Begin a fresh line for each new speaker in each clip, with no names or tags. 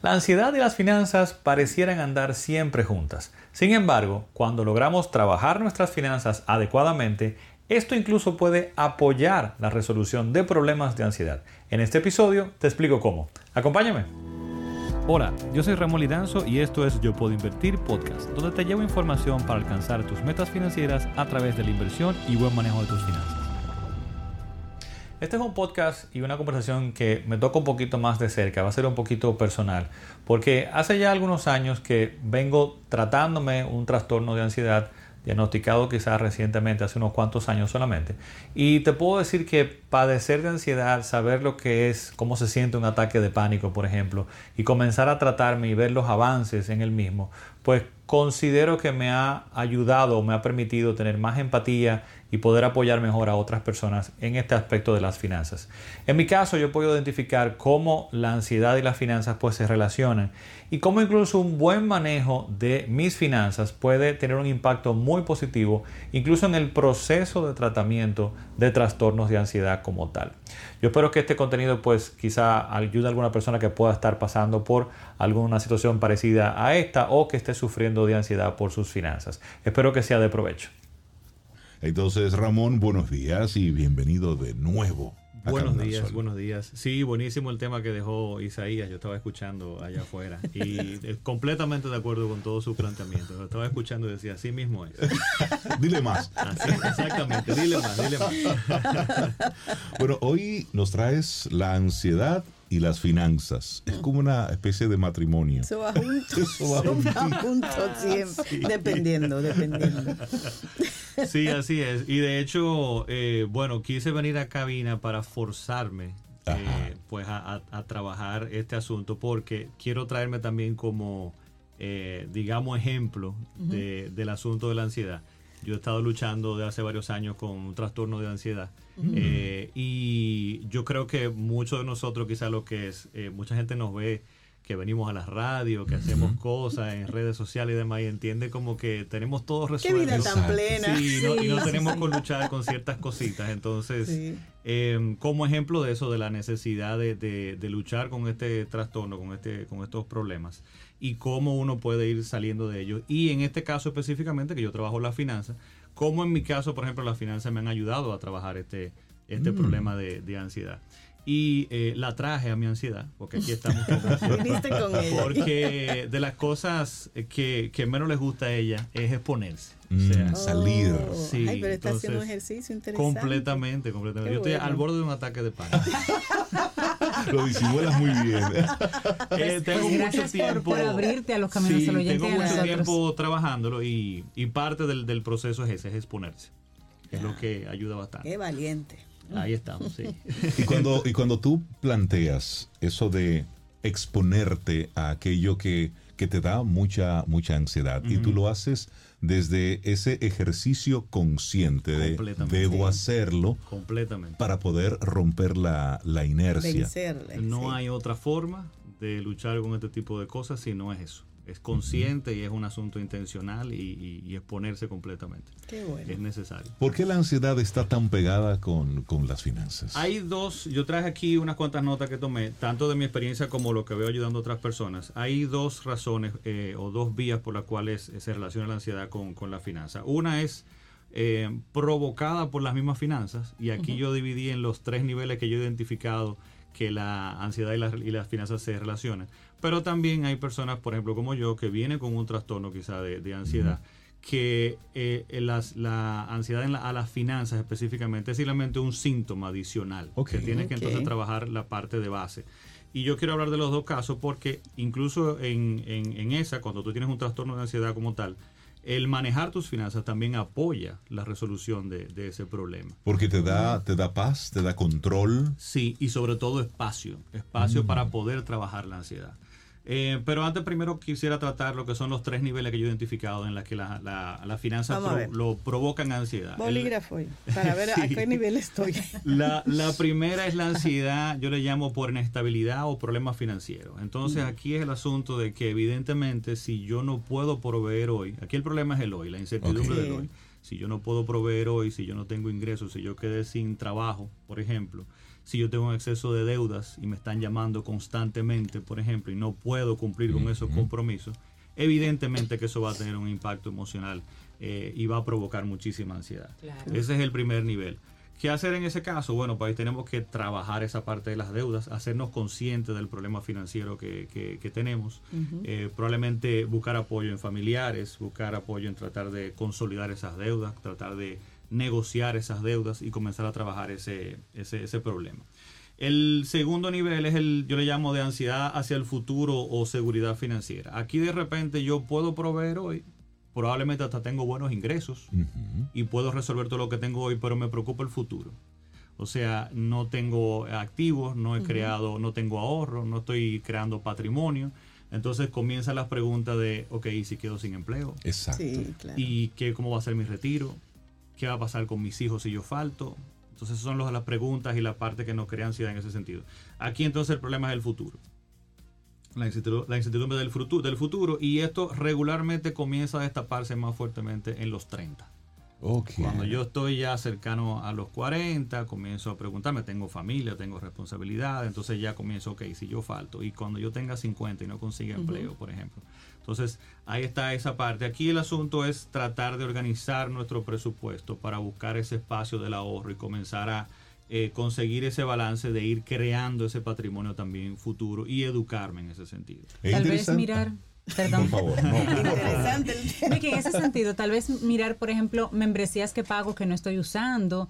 La ansiedad y las finanzas parecieran andar siempre juntas. Sin embargo, cuando logramos trabajar nuestras finanzas adecuadamente, esto incluso puede apoyar la resolución de problemas de ansiedad. En este episodio te explico cómo. Acompáñame. Hola, yo soy Ramón Lidanzo y esto es Yo Puedo Invertir Podcast, donde te llevo información para alcanzar tus metas financieras a través de la inversión y buen manejo de tus finanzas. Este es un podcast y una conversación que me toca un poquito más de cerca, va a ser un poquito personal, porque hace ya algunos años que vengo tratándome un trastorno de ansiedad diagnosticado quizás recientemente, hace unos cuantos años solamente. Y te puedo decir que padecer de ansiedad, saber lo que es, cómo se siente un ataque de pánico, por ejemplo, y comenzar a tratarme y ver los avances en el mismo, pues considero que me ha ayudado, me ha permitido tener más empatía y poder apoyar mejor a otras personas en este aspecto de las finanzas. En mi caso yo puedo identificar cómo la ansiedad y las finanzas pues se relacionan y cómo incluso un buen manejo de mis finanzas puede tener un impacto muy positivo incluso en el proceso de tratamiento de trastornos de ansiedad como tal. Yo espero que este contenido pues quizá ayude a alguna persona que pueda estar pasando por alguna situación parecida a esta o que esté sufriendo de ansiedad por sus finanzas. Espero que sea de provecho.
Entonces, Ramón, buenos días y bienvenido de nuevo.
Buenos días, buenos días. Sí, buenísimo el tema que dejó Isaías. Yo estaba escuchando allá afuera y completamente de acuerdo con todo su planteamiento. Lo estaba escuchando y decía, así mismo es.
dile más.
exactamente, dile más, dile más.
bueno, hoy nos traes la ansiedad y las finanzas. Es como una especie de matrimonio.
Eso va junto. Eso va junto, siempre. Dependiendo, dependiendo.
Sí, así es. Y de hecho, eh, bueno, quise venir a cabina para forzarme eh, pues a, trabajar este asunto porque quiero traerme también como, eh, digamos, ejemplo del asunto de la ansiedad. Yo he estado luchando de hace varios años con un trastorno de ansiedad. Eh, y yo creo que muchos de nosotros, quizás lo que es, eh, mucha gente nos ve que venimos a la radio, que hacemos cosas en redes sociales y demás, y entiende como que tenemos todo resuelto.
Qué vida tan plena.
y no tenemos que luchar con ciertas cositas. Entonces, em, como ejemplo de eso, de la necesidad de, de, luchar con este trastorno, con, este, con estos problemas, y cómo uno puede ir saliendo de ellos. Y en este caso específicamente, que yo trabajo la finanza, cómo en mi caso, por ejemplo, las finanzas me han ayudado a trabajar este, este mm. problema de, de ansiedad y eh, la traje a mi ansiedad, porque aquí estamos con, Porque de las cosas que, que, menos les gusta a ella es exponerse.
o sea, mm, salir.
Oh. Sí, Ay, pero está haciendo un ejercicio interesante.
Completamente, completamente. Yo estoy al borde de un ataque de pánico.
Lo disimulas muy bien.
Eh, tengo pues mucho tiempo.
Por, abrirte a los caminos sí,
Tengo mucho tiempo trabajándolo y, y parte del, del, proceso es ese, es exponerse. Es lo que ayuda bastante.
Qué valiente.
Ahí estamos, sí.
Y cuando, y cuando tú planteas eso de exponerte a aquello que, te da mucha, mucha ansiedad y tú lo haces desde ese ejercicio consciente de debo hacerlo
completamente.
para poder romper la, la inercia.
no hay otra forma de luchar con este tipo de cosas si no es eso es consciente y es un asunto intencional y, exponerse completamente.
Qué bueno.
Es necesario.
¿Por qué la ansiedad está tan pegada con, las finanzas?
Hay dos, yo traje aquí unas cuantas notas que tomé, tanto de mi experiencia como lo que veo ayudando a otras personas. Hay dos razones eh, o dos vías por las cuales se relaciona la ansiedad con, la finanza. Una es eh, provocada por las mismas finanzas y aquí yo dividí en los tres niveles que yo he identificado que la ansiedad y, y las finanzas se relacionan. Pero también hay personas, por ejemplo, como yo, que vienen con un trastorno quizá de, ansiedad, que eh, la ansiedad a las finanzas específicamente es simplemente un síntoma adicional, que tiene que entonces trabajar la parte de base. Y yo quiero hablar de los dos casos porque incluso en, en, esa, cuando tú tienes un trastorno de ansiedad como tal, el manejar tus finanzas también apoya la resolución de, ese problema.
Porque te da, te da paz, te da control.
Sí, y sobre todo espacio, espacio para poder trabajar la ansiedad. Eh, pero antes primero quisiera tratar lo que son los tres niveles que yo he identificado en los que las la, finanzas lo provocan ansiedad.
Bolígrafo, para ver a qué nivel estoy.
La, primera es la ansiedad, yo le llamo por inestabilidad o problemas financieros. Entonces mm. aquí es el asunto de que evidentemente si yo no puedo proveer hoy, aquí el problema es el hoy, la incertidumbre del hoy. Si yo no puedo proveer hoy, si yo no tengo ingresos, si yo quedé sin trabajo, por ejemplo, si yo tengo un exceso de deudas y me están llamando constantemente, por ejemplo, y no puedo cumplir con esos compromisos, evidentemente que eso va a tener un impacto emocional eh, y va a provocar muchísima ansiedad. Ese es el primer nivel. ¿Qué hacer en ese caso? Bueno, pues ahí tenemos que trabajar esa parte de las deudas, hacernos conscientes del problema financiero que, que, tenemos, eh, probablemente buscar apoyo en familiares, buscar apoyo en tratar de consolidar esas deudas, tratar de negociar esas deudas y comenzar a trabajar ese, ese, ese problema. El segundo nivel es el, yo le llamo de ansiedad hacia el futuro o seguridad financiera. Aquí de repente yo puedo proveer hoy, probablemente hasta tengo buenos ingresos y puedo resolver todo lo que tengo hoy, pero me preocupa el futuro. O sea, no tengo activos, no he creado, no tengo ahorro, no estoy creando patrimonio. Entonces comienzan las preguntas de, ok, ¿y si quedo sin empleo?
Exacto.
¿Y qué, cómo va a ser mi retiro? ¿Qué va a pasar con mis hijos si yo falto? Entonces, esas son las preguntas y la parte que nos crea ansiedad en ese sentido. Aquí entonces el problema es el futuro la incertidumbre, del, futuro, del futuro y esto regularmente comienza a destaparse más fuertemente en los 30. Cuando yo estoy ya cercano a los 40, comienzo a preguntarme, tengo familia, tengo responsabilidad, entonces ya comienzo, ok, si yo falto, y cuando yo tenga 50 y no consiga empleo, por ejemplo. Entonces, ahí está esa parte. Aquí el asunto es tratar de organizar nuestro presupuesto para buscar ese espacio del ahorro y comenzar a eh, conseguir ese balance de ir creando ese patrimonio también futuro y educarme en ese sentido.
Tal vez mirar... Perdón.
Por favor.
En ese sentido, tal vez mirar, por ejemplo, membresías que pago que no estoy usando,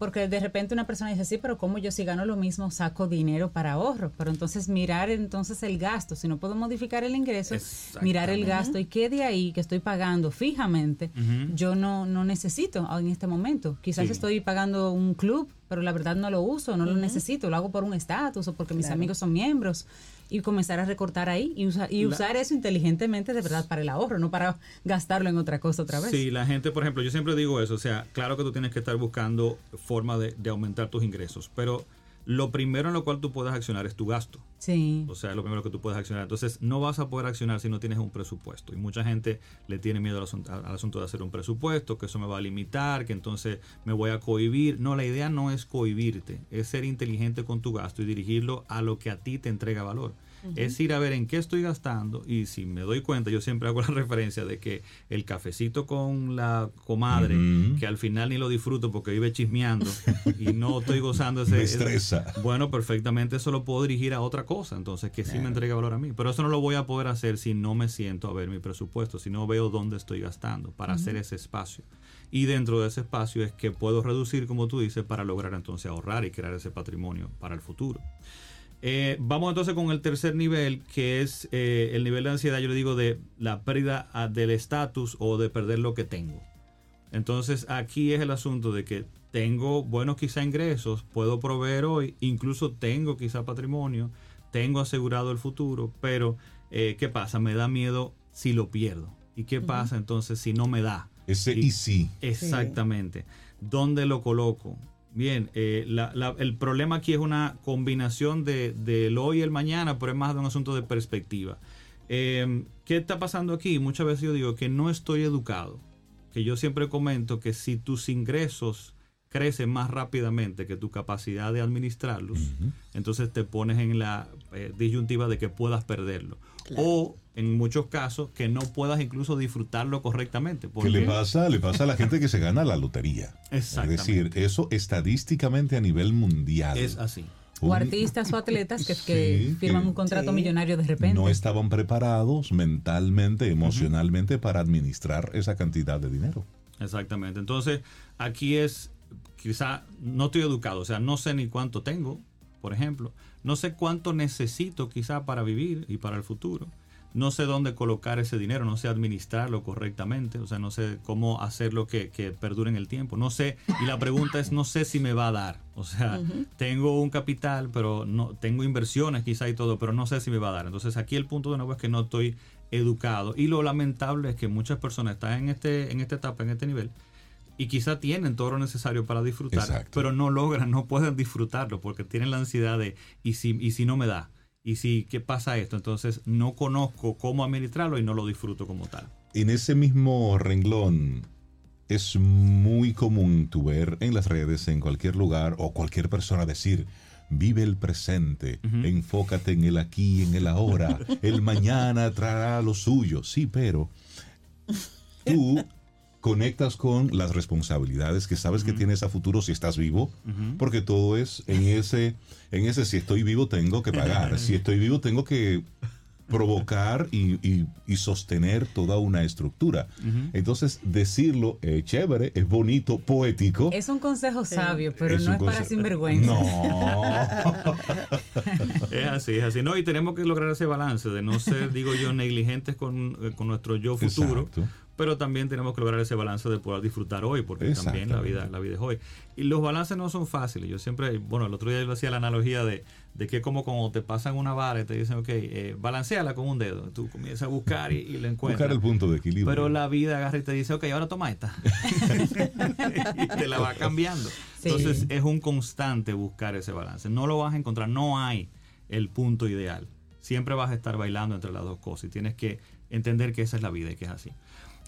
porque de repente una persona dice, sí, pero como yo si gano lo mismo saco dinero para ahorro? Pero entonces mirar entonces el gasto, si no puedo modificar el ingreso, mirar el gasto y qué de ahí que estoy pagando fijamente, yo no, no necesito en este momento. Quizás estoy pagando un club, pero la verdad no lo uso, no lo necesito, lo hago por un estatus o porque mis amigos son miembros y comenzar a recortar ahí y, y usar eso inteligentemente de verdad para el ahorro, no para gastarlo en otra cosa otra vez.
Sí, la gente, por ejemplo, yo siempre digo eso, o sea, claro que tú tienes que estar buscando forma de, de aumentar tus ingresos, pero lo primero en lo cual tú puedes accionar es tu gasto.
Sí.
O sea, es lo primero que tú puedes accionar. Entonces, no vas a poder accionar si no tienes un presupuesto. Y mucha gente le tiene miedo al asunto, al asunto, de hacer un presupuesto, que eso me va a limitar, que entonces me voy a cohibir. No, la idea no es cohibirte, es ser inteligente con tu gasto y dirigirlo a lo que a ti te entrega valor es ir a ver en qué estoy gastando y si me doy cuenta, yo siempre hago la referencia de que el cafecito con la comadre, que al final ni lo disfruto porque vive chismeando y no estoy gozando ese...
Me estresa.
bueno, perfectamente eso lo puedo dirigir a otra cosa, entonces que sí me entrega valor a mí. Pero eso no lo voy a poder hacer si no me siento a ver mi presupuesto, si no veo dónde estoy gastando para hacer ese espacio. Y dentro de ese espacio es que puedo reducir, como tú dices, para lograr entonces ahorrar y crear ese patrimonio para el futuro. Eh, vamos entonces con el tercer nivel, que es eh, el nivel de ansiedad, yo le digo, de la pérdida ah, del estatus o de perder lo que tengo. Entonces aquí es el asunto de que tengo buenos quizá ingresos, puedo proveer hoy, incluso tengo quizá patrimonio, tengo asegurado el futuro, pero eh, ¿qué pasa? Me da miedo si lo pierdo. ¿Y qué pasa entonces si no me da?
Ese y, sí.
Exactamente. ¿Dónde lo coloco? Bien, eh, el problema aquí es una combinación de, del hoy y el mañana, pero es más de un asunto de perspectiva. Eh, ¿Qué está pasando aquí? Muchas veces yo digo que no estoy educado, que yo siempre comento que si tus ingresos crece más rápidamente que tu capacidad de administrarlos, entonces te pones en la eh, disyuntiva de que puedas perderlo. O en muchos casos que no puedas incluso disfrutarlo correctamente.
¿Qué le pasa? Le pasa a la gente que se gana la lotería. Es decir, eso estadísticamente a nivel mundial.
Es así.
O artistas o atletas que, firman un contrato millonario de repente.
No estaban preparados mentalmente, emocionalmente para administrar esa cantidad de dinero.
Exactamente. Entonces, aquí es quizá no estoy educado, o sea, no sé ni cuánto tengo, por ejemplo, no sé cuánto necesito quizá para vivir y para el futuro. No sé dónde colocar ese dinero, no sé administrarlo correctamente, o sea, no sé cómo hacerlo que, que perdure en el tiempo. No sé, y la pregunta es, no sé si me va a dar. O sea, tengo un capital, pero no tengo inversiones quizá y todo, pero no sé si me va a dar. Entonces aquí el punto de nuevo es que no estoy educado. Y lo lamentable es que muchas personas están en, este, en esta etapa, en este nivel, y quizá tienen todo lo necesario para disfrutar, pero no logran, no pueden disfrutarlo porque tienen la ansiedad de, ¿y si, y si no me da? ¿Y si qué pasa esto? Entonces no conozco cómo administrarlo y no lo disfruto como tal.
En ese mismo renglón, es muy común tu ver en las redes, en cualquier lugar, o cualquier persona decir, vive el presente, enfócate en el aquí, en el ahora, el mañana traerá lo suyo. Sí, pero tú conectas con las responsabilidades que sabes que tienes a futuro si estás vivo, porque todo es en ese, en ese si estoy vivo tengo que pagar, si estoy vivo tengo que provocar y, sostener toda una estructura. Entonces, decirlo es chévere, es bonito, poético.
Es un consejo sabio, pero no es para sinvergüenza.
No.
es así, es así. No, y tenemos que lograr ese balance de no ser, digo yo, negligentes con, eh, con nuestro yo futuro, pero también tenemos que lograr ese balance de poder disfrutar hoy, porque también la vida, la vida es hoy. Y los balances no son fáciles. Yo siempre, bueno, el otro día yo hacía la analogía de, de que como cuando te pasan una vara y te dicen, ok, eh, balanceala con un dedo. Tú comienzas a buscar y, y lo encuentras.
Buscar el punto de equilibrio.
Pero la vida agarra y te dice, ok, ahora toma esta. y te la va cambiando. Entonces es un constante buscar ese balance. No lo vas a encontrar, no hay el punto ideal. Siempre vas a estar bailando entre las dos cosas y tienes que entender que esa es la vida y que es así.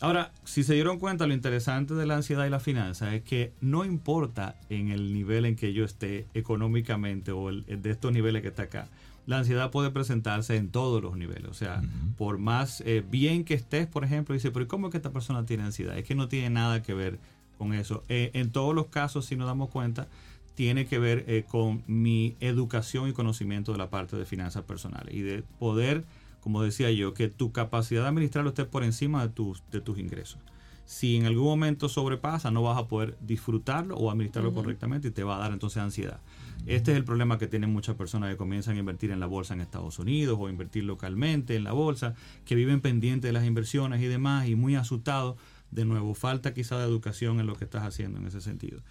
Ahora, si se dieron cuenta, lo interesante de la ansiedad y la finanza es que no importa en el nivel en que yo esté económicamente o el, de estos niveles que está acá, la ansiedad puede presentarse en todos los niveles. O sea, por más eh, bien que estés, por ejemplo, dice, pero ¿cómo es que esta persona tiene ansiedad? Es que no tiene nada que ver con eso. Eh, en todos los casos, si nos damos cuenta, tiene que ver eh, con mi educación y conocimiento de la parte de finanzas personales y de poder como decía yo, que tu capacidad de administrarlo esté por encima de tus, de tus ingresos. Si en algún momento sobrepasa, no vas a poder disfrutarlo o administrarlo correctamente y te va a dar entonces ansiedad. Este es el problema que tienen muchas personas que comienzan a invertir en la bolsa en Estados Unidos o invertir localmente en la bolsa, que viven pendientes de las inversiones y demás y muy asustados. De nuevo, falta quizá de educación en lo que estás haciendo en ese sentido.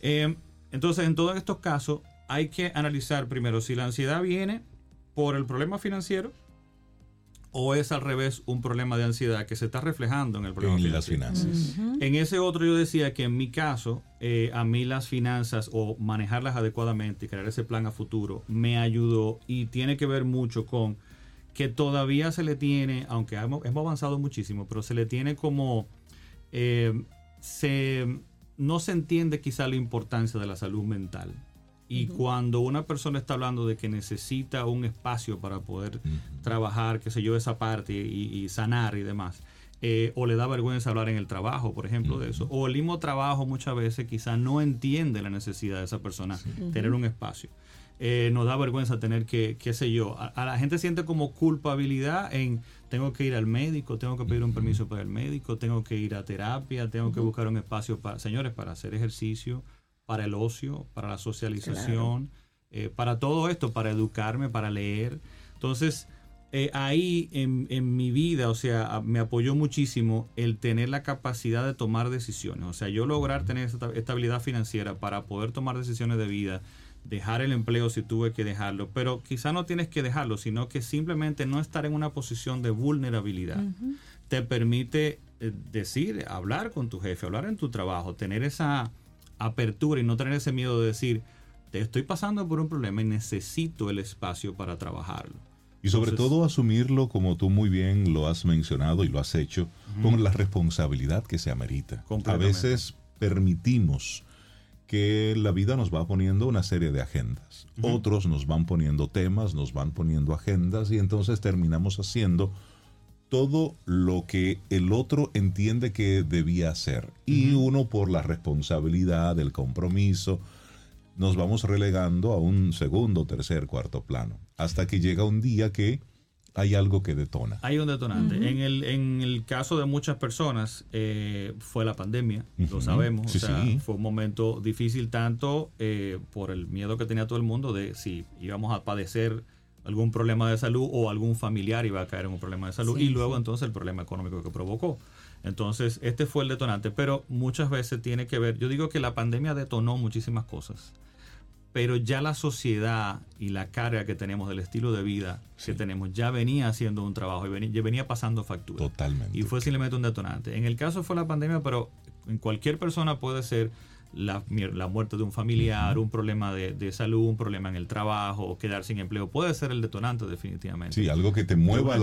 Eh, entonces, en todos estos casos, hay que analizar primero si la ansiedad viene por el problema financiero o es al revés un problema de ansiedad que se está reflejando en el problema
en las finanzas.
En ese otro yo decía que en mi caso, eh, a mí las finanzas o manejarlas adecuadamente y crear ese plan a futuro me ayudó y tiene que ver mucho con que todavía se le tiene, aunque hemos, avanzado muchísimo, pero se le tiene como... Eh, se, no se entiende quizá la importancia de la salud mental y cuando una persona está hablando de que necesita un espacio para poder trabajar, qué sé yo, esa parte y, sanar y demás, eh, o le da vergüenza hablar en el trabajo, por ejemplo, de eso, o el mismo trabajo muchas veces quizá no entiende la necesidad de esa persona tener un espacio. Eh, nos da vergüenza tener que, qué sé yo, a, la gente siente como culpabilidad en tengo que ir al médico, tengo que pedir un permiso para el médico, tengo que ir a terapia, tengo que buscar un espacio para, señores, para hacer ejercicio, para el ocio, para la socialización, eh, para todo esto, para educarme, para leer. Entonces, eh, ahí en, en, mi vida, o sea, me apoyó muchísimo el tener la capacidad de tomar decisiones. O sea, yo lograr tener esta estabilidad financiera para poder tomar decisiones de vida, dejar el empleo si tuve que dejarlo, pero quizá no tienes que dejarlo, sino que simplemente no estar en una posición de vulnerabilidad. Te permite eh, decir, hablar con tu jefe, hablar en tu trabajo, tener esa apertura y no tener ese miedo de decir, te estoy pasando por un problema y necesito el espacio para trabajarlo.
Y sobre todo asumirlo, como tú muy bien lo has mencionado y lo has hecho, con la responsabilidad que se amerita. A veces permitimos que la vida nos va poniendo una serie de agendas. Otros nos van poniendo temas, nos van poniendo agendas y entonces terminamos haciendo todo lo que el otro entiende que debía hacer. Y uno por la responsabilidad, el compromiso, nos vamos relegando a un segundo, tercer, cuarto plano. Hasta que llega un día que hay algo que detona.
Hay un detonante. en, el, en el caso de muchas personas eh, fue la pandemia, lo sabemos. o sea, fue un momento difícil tanto eh, por el miedo que tenía todo el mundo de si íbamos a padecer algún problema de salud o algún familiar iba a caer en un problema de salud y luego entonces el problema económico que provocó. Entonces, este fue el detonante, pero muchas veces tiene que ver, yo digo que la pandemia detonó muchísimas cosas, pero ya la sociedad y la carga que tenemos del estilo de vida que tenemos ya venía haciendo un trabajo y venía, ya venía pasando factura.
Totalmente.
Y fue simplemente un detonante. En el caso fue la pandemia, pero en cualquier persona puede ser la, muerte de un familiar, un problema de, salud, un problema en el trabajo, quedar sin empleo, puede ser el detonante definitivamente.
Sí, algo que te mueva,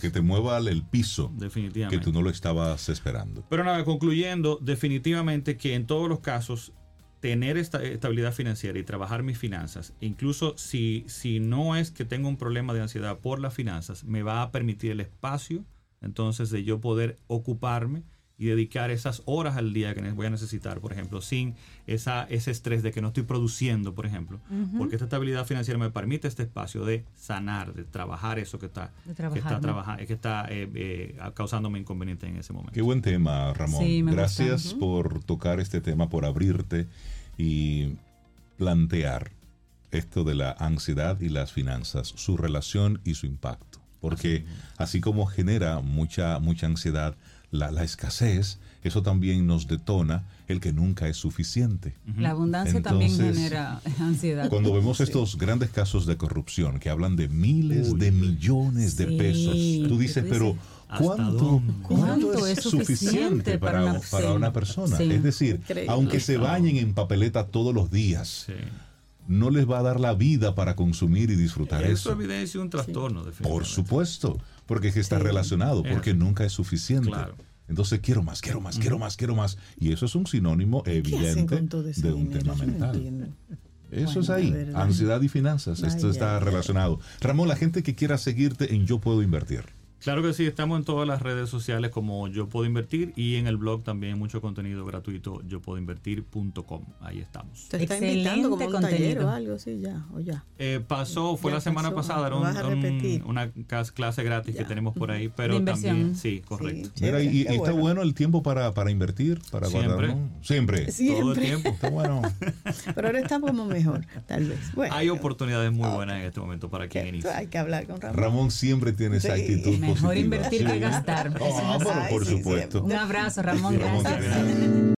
que te mueva el piso.
Definitivamente.
Que tú no lo estabas esperando.
Pero nada, concluyendo, definitivamente que en todos los casos tener esta estabilidad financiera y trabajar mis finanzas, incluso si, si no es que tengo un problema de ansiedad por las finanzas, me va a permitir el espacio entonces de yo poder ocuparme y dedicar esas horas al día que voy a necesitar, por ejemplo, sin esa, ese estrés de que no estoy produciendo, por ejemplo, porque esta estabilidad financiera me permite este espacio de sanar, de trabajar eso que está, que está, trabajando, que está eh, eh, causándome inconveniente en ese momento.
Qué buen tema, Ramón. Gracias por tocar este tema, por abrirte y plantear esto de la ansiedad y las finanzas, su relación y su impacto. Porque así como genera mucha, mucha ansiedad, la, escasez, eso también nos detona el que nunca es suficiente.
La abundancia también genera ansiedad.
Cuando vemos estos grandes casos de corrupción que hablan de miles de millones de pesos, tú dices, pero ¿cuánto, ¿cuánto, es, suficiente para, una, persona? Es decir, aunque se bañen en papeleta todos los días, no les va a dar la vida para consumir y disfrutar eso.
Eso. evidencia un trastorno,
Por supuesto, porque es que está relacionado, porque nunca es suficiente. Entonces quiero más, quiero más, quiero más, quiero más. Y eso es un sinónimo evidente de un tema mental. Eso es ahí, ansiedad y finanzas. Esto está relacionado. Ramón, la gente que quiera seguirte en Yo Puedo Invertir.
Claro que sí, estamos en todas las redes sociales como Yo Puedo Invertir y en el blog también mucho contenido gratuito, yo puedo invertir.com. Ahí estamos.
Te está invitando como un taller o algo así ya, o ya.
Eh, pasó, fue la semana pasada, era una clase gratis que tenemos por ahí, pero también, sí, correcto.
Mira, y, está bueno. el tiempo para, para invertir, para
Siempre.
Siempre.
Todo el tiempo. Está
bueno. pero ahora está como mejor, tal vez.
Hay oportunidades muy buenas en este momento para quien inicia.
Hay que hablar con Ramón.
Ramón siempre tiene esa actitud
Mejor invertir que gastar.
por supuesto.
Un abrazo, Ramón. gracias.